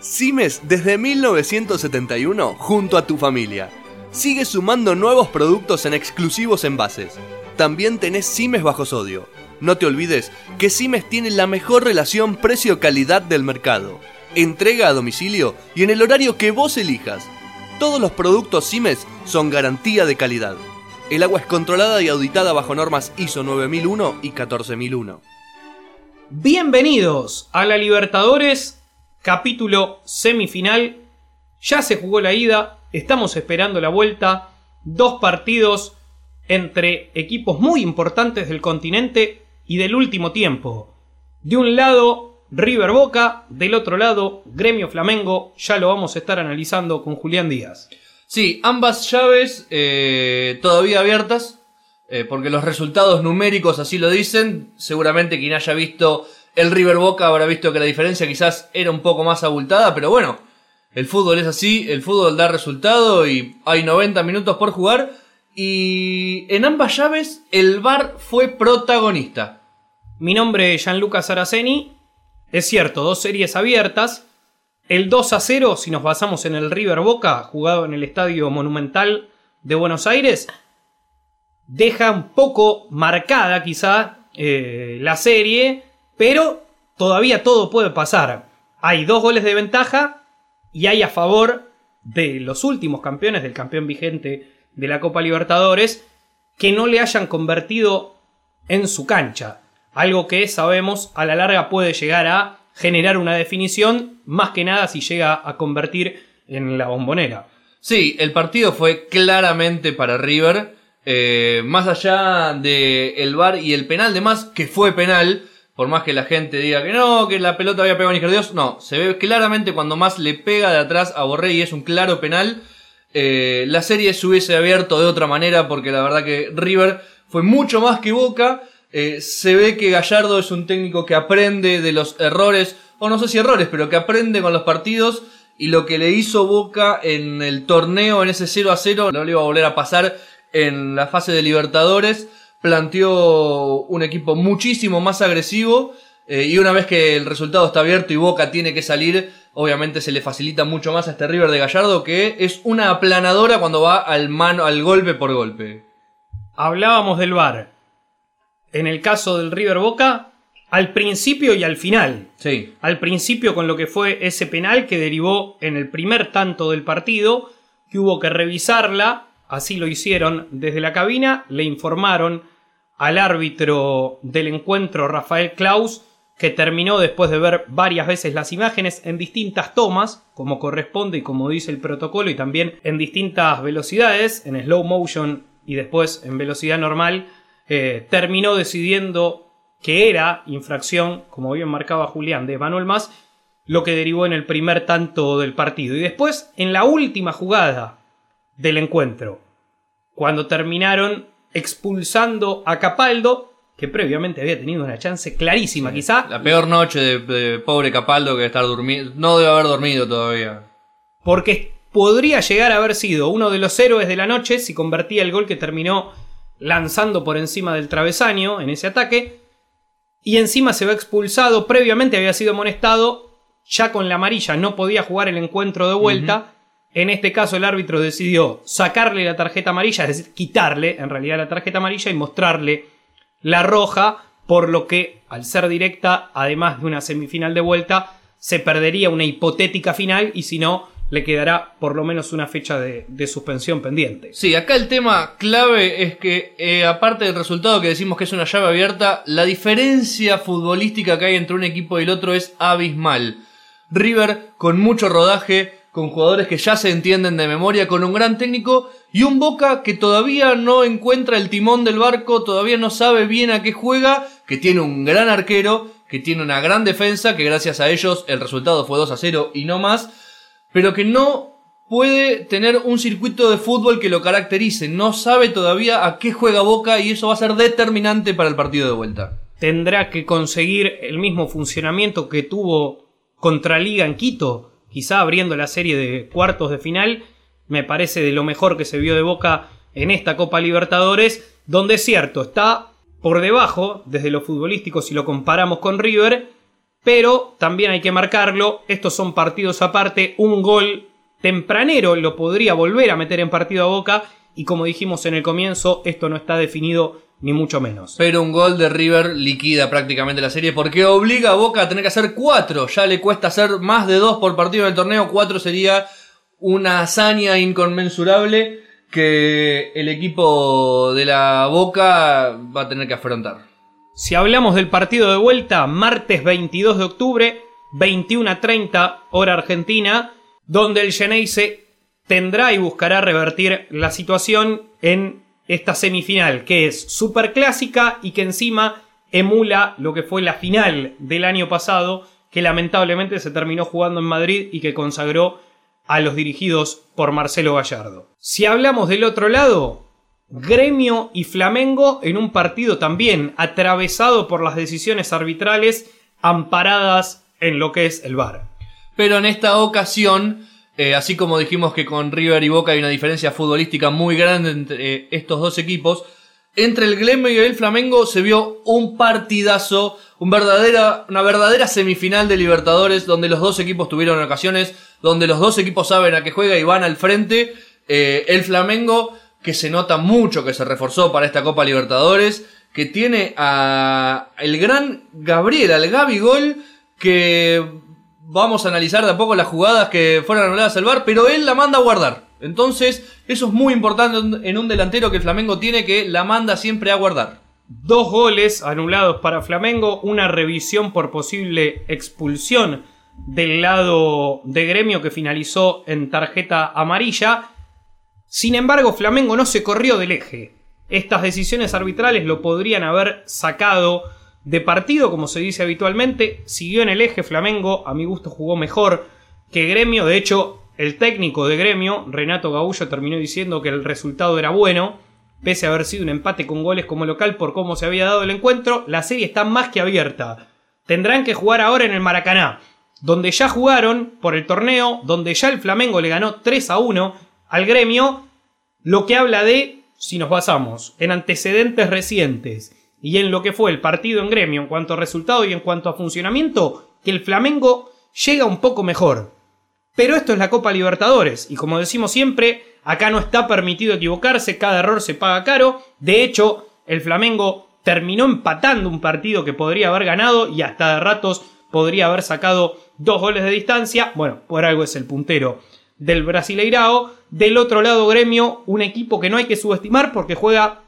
Cimes desde 1971 junto a tu familia. Sigue sumando nuevos productos en exclusivos envases. También tenés Cimes bajo sodio. No te olvides que Cimes tiene la mejor relación precio-calidad del mercado. Entrega a domicilio y en el horario que vos elijas. Todos los productos Cimes son garantía de calidad. El agua es controlada y auditada bajo normas ISO 9001 y 14001. Bienvenidos a la Libertadores, capítulo semifinal. Ya se jugó la ida, estamos esperando la vuelta. Dos partidos entre equipos muy importantes del continente y del último tiempo. De un lado, River Boca, del otro lado, Gremio Flamengo. Ya lo vamos a estar analizando con Julián Díaz. Sí, ambas llaves eh, todavía abiertas, eh, porque los resultados numéricos así lo dicen. Seguramente quien haya visto el River Boca habrá visto que la diferencia quizás era un poco más abultada, pero bueno, el fútbol es así, el fútbol da resultado y hay 90 minutos por jugar. Y en ambas llaves el VAR fue protagonista. Mi nombre es Gianluca Saraceni. Es cierto, dos series abiertas. El 2 a 0, si nos basamos en el River Boca, jugado en el Estadio Monumental de Buenos Aires, deja un poco marcada quizá eh, la serie, pero todavía todo puede pasar. Hay dos goles de ventaja y hay a favor de los últimos campeones, del campeón vigente de la Copa Libertadores, que no le hayan convertido en su cancha. Algo que sabemos a la larga puede llegar a generar una definición, más que nada si llega a convertir en la bombonera. Sí, el partido fue claramente para River. Eh, más allá del el VAR y el penal, de más que fue penal, por más que la gente diga que no, que la pelota había pegado a Dios, no, se ve claramente cuando más le pega de atrás a Borré y es un claro penal. Eh, la serie se hubiese abierto de otra manera porque la verdad que River fue mucho más que Boca. Eh, se ve que Gallardo es un técnico que aprende de los errores, o no sé si errores, pero que aprende con los partidos. Y lo que le hizo Boca en el torneo, en ese 0 a 0, no le iba a volver a pasar en la fase de Libertadores. Planteó un equipo muchísimo más agresivo. Eh, y una vez que el resultado está abierto y Boca tiene que salir, obviamente se le facilita mucho más a este River de Gallardo, que es una aplanadora cuando va al, mano, al golpe por golpe. Hablábamos del VAR. En el caso del River Boca, al principio y al final. Sí. Al principio con lo que fue ese penal que derivó en el primer tanto del partido, que hubo que revisarla, así lo hicieron desde la cabina, le informaron al árbitro del encuentro, Rafael Klaus, que terminó después de ver varias veces las imágenes en distintas tomas, como corresponde y como dice el protocolo, y también en distintas velocidades, en slow motion y después en velocidad normal, eh, terminó decidiendo que era infracción, como bien marcaba Julián, de Manuel Más, lo que derivó en el primer tanto del partido. Y después, en la última jugada del encuentro, cuando terminaron expulsando a Capaldo, que previamente había tenido una chance clarísima, quizá. La peor noche de, de pobre Capaldo que estar durmiendo. No debe haber dormido todavía. Porque podría llegar a haber sido uno de los héroes de la noche si convertía el gol que terminó lanzando por encima del travesaño en ese ataque. Y encima se ve expulsado, previamente había sido amonestado, ya con la amarilla no podía jugar el encuentro de vuelta. En este caso el árbitro decidió sacarle la tarjeta amarilla, es decir, quitarle en realidad la tarjeta amarilla y mostrarle la roja, por lo que al ser directa, además de una semifinal de vuelta, se perdería una hipotética final y si no, le quedará por lo menos una fecha de, suspensión pendiente. Sí, acá el tema clave es que, eh, aparte del resultado que decimos que es una llave abierta, la diferencia futbolística que hay entre un equipo y el otro es abismal. River con mucho rodaje, con jugadores que ya se entienden de memoria, con un gran técnico y un Boca que todavía no encuentra el timón del barco, todavía no sabe bien a qué juega, que tiene un gran arquero, que tiene una gran defensa, que gracias a ellos el resultado fue 2 a 0 y no más, pero que no puede tener un circuito de fútbol que lo caracterice, no sabe todavía a qué juega Boca y eso va a ser determinante para el partido de vuelta. Tendrá que conseguir el mismo funcionamiento que tuvo contra Liga en Quito, quizá abriendo la serie de cuartos de final, me parece de lo mejor que se vio de Boca en esta Copa Libertadores, donde es cierto, está por debajo desde lo futbolístico si lo comparamos con River, pero también hay que marcarlo, estos son partidos aparte, un gol tempranero lo podría volver a meter en partido a Boca y como dijimos en el comienzo, esto no está definido ni mucho menos. Pero un gol de River liquida prácticamente la serie porque obliga a Boca a tener que hacer cuatro. Ya le cuesta hacer más de dos por partido en el torneo. Cuatro sería una hazaña inconmensurable que el equipo de la Boca va a tener que afrontar. Si hablamos del partido de vuelta, martes 22 de octubre, 21 a 30 hora argentina, donde el Geneise tendrá y buscará revertir la situación en esta semifinal, que es super clásica y que encima emula lo que fue la final del año pasado, que lamentablemente se terminó jugando en Madrid y que consagró a los dirigidos por Marcelo Gallardo. Si hablamos del otro lado, Gremio y Flamengo en un partido también atravesado por las decisiones arbitrales amparadas en lo que es el VAR. Pero en esta ocasión eh, así como dijimos que con River y Boca hay una diferencia futbolística muy grande entre eh, estos dos equipos, entre el Gremio y el Flamengo se vio un partidazo, un verdadera, una verdadera semifinal de Libertadores donde los dos equipos tuvieron ocasiones, donde los dos equipos saben a qué juega y van al frente. Eh, el Flamengo, que se nota mucho que se reforzó para esta Copa Libertadores, que tiene a el gran Gabriel, al Gabi Gol, que vamos a analizar de a poco las jugadas que fueron anuladas al VAR, pero él la manda a guardar. Entonces, eso es muy importante en un delantero que Flamengo tiene que la manda siempre a guardar. Dos goles anulados para Flamengo, una revisión por posible expulsión del lado de gremio que finalizó en tarjeta amarilla. Sin embargo, Flamengo no se corrió del eje. Estas decisiones arbitrales lo podrían haber sacado de partido, como se dice habitualmente, siguió en el eje Flamengo, a mi gusto jugó mejor que Gremio, de hecho el técnico de Gremio, Renato Gaullo, terminó diciendo que el resultado era bueno, pese a haber sido un empate con goles como local por cómo se había dado el encuentro, la serie está más que abierta. Tendrán que jugar ahora en el Maracaná, donde ya jugaron por el torneo, donde ya el Flamengo le ganó 3 a 1 al Gremio, lo que habla de, si nos basamos en antecedentes recientes, y en lo que fue el partido en gremio en cuanto a resultado y en cuanto a funcionamiento, que el Flamengo llega un poco mejor. Pero esto es la Copa Libertadores y como decimos siempre, acá no está permitido equivocarse, cada error se paga caro. De hecho, el Flamengo terminó empatando un partido que podría haber ganado y hasta de ratos podría haber sacado dos goles de distancia. Bueno, por algo es el puntero del Brasileirao. Del otro lado, Gremio, un equipo que no hay que subestimar porque juega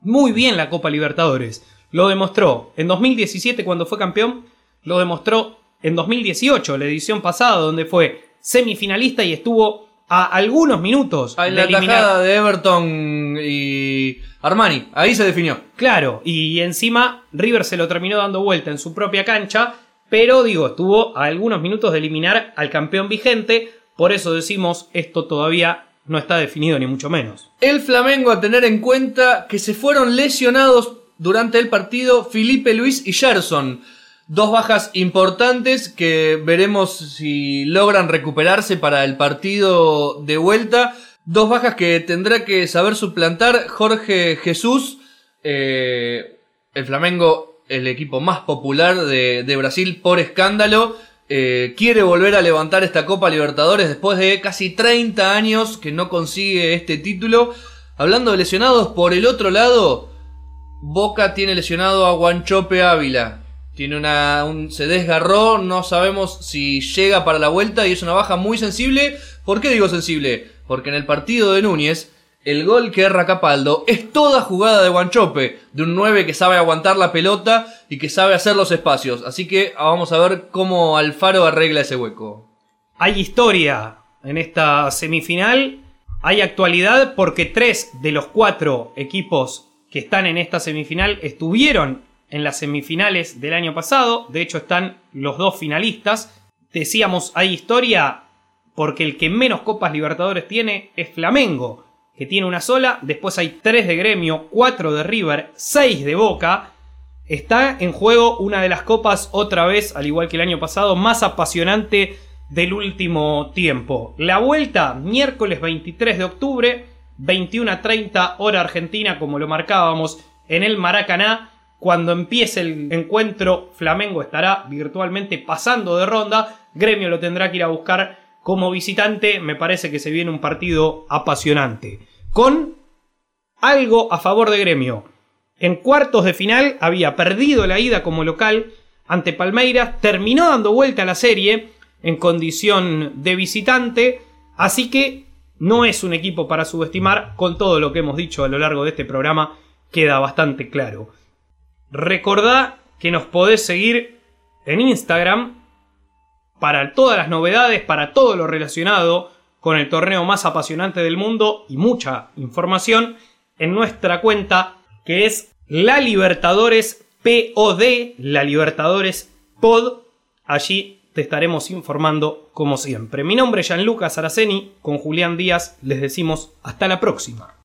muy bien la Copa Libertadores. Lo demostró en 2017 cuando fue campeón, lo demostró en 2018, la edición pasada, donde fue semifinalista y estuvo a algunos minutos en la tajada de Everton y Armani, ahí se definió. Claro, y encima River se lo terminó dando vuelta en su propia cancha, pero digo, estuvo a algunos minutos de eliminar al campeón vigente, por eso decimos esto todavía no está definido ni mucho menos. El Flamengo a tener en cuenta que se fueron lesionados durante el partido Felipe Luis y Gerson. Dos bajas importantes que veremos si logran recuperarse para el partido de vuelta. Dos bajas que tendrá que saber suplantar Jorge Jesús. Eh, el Flamengo, el equipo más popular de, de Brasil por escándalo eh, quiere volver a levantar esta Copa Libertadores después de casi 30 años que no consigue este título. Hablando de lesionados, por el otro lado, Boca tiene lesionado a Guanchope Ávila. Tiene una, se desgarró, no sabemos si llega para la vuelta y es una baja muy sensible. ¿Por qué digo sensible? Porque en el partido de Núñez el gol que erra Capaldo es toda jugada de Guanchope, de un 9 que sabe aguantar la pelota y que sabe hacer los espacios. Así que vamos a ver cómo Alfaro arregla ese hueco. Hay historia en esta semifinal, hay actualidad porque tres de los cuatro equipos que están en esta semifinal estuvieron en las semifinales del año pasado, de hecho están los dos finalistas. Decíamos, hay historia porque el que menos Copas Libertadores tiene es Flamengo que tiene una sola, después hay tres de Gremio, cuatro de River, seis de Boca. Está en juego una de las copas otra vez, al igual que el año pasado, más apasionante del último tiempo. La vuelta, miércoles 23 de octubre, 21 a 30 hora argentina, como lo marcábamos en el Maracaná. Cuando empiece el encuentro, Flamengo estará virtualmente pasando de ronda. Gremio lo tendrá que ir a buscar como visitante. Me parece que se viene un partido apasionante. Con algo a favor de Gremio. En cuartos de final había perdido la ida como local ante Palmeiras. Terminó dando vuelta a la serie en condición de visitante. Así que no es un equipo para subestimar. Con todo lo que hemos dicho a lo largo de este programa queda bastante claro. Recordá que nos podés seguir en Instagram para todas las novedades, para todo lo relacionado con el torneo más apasionante del mundo y mucha información en nuestra cuenta que es La Libertadores POD, La Libertadores Pod. Allí te estaremos informando como siempre. Mi nombre es Gianluca Saraceni, con Julián Díaz les decimos hasta la próxima.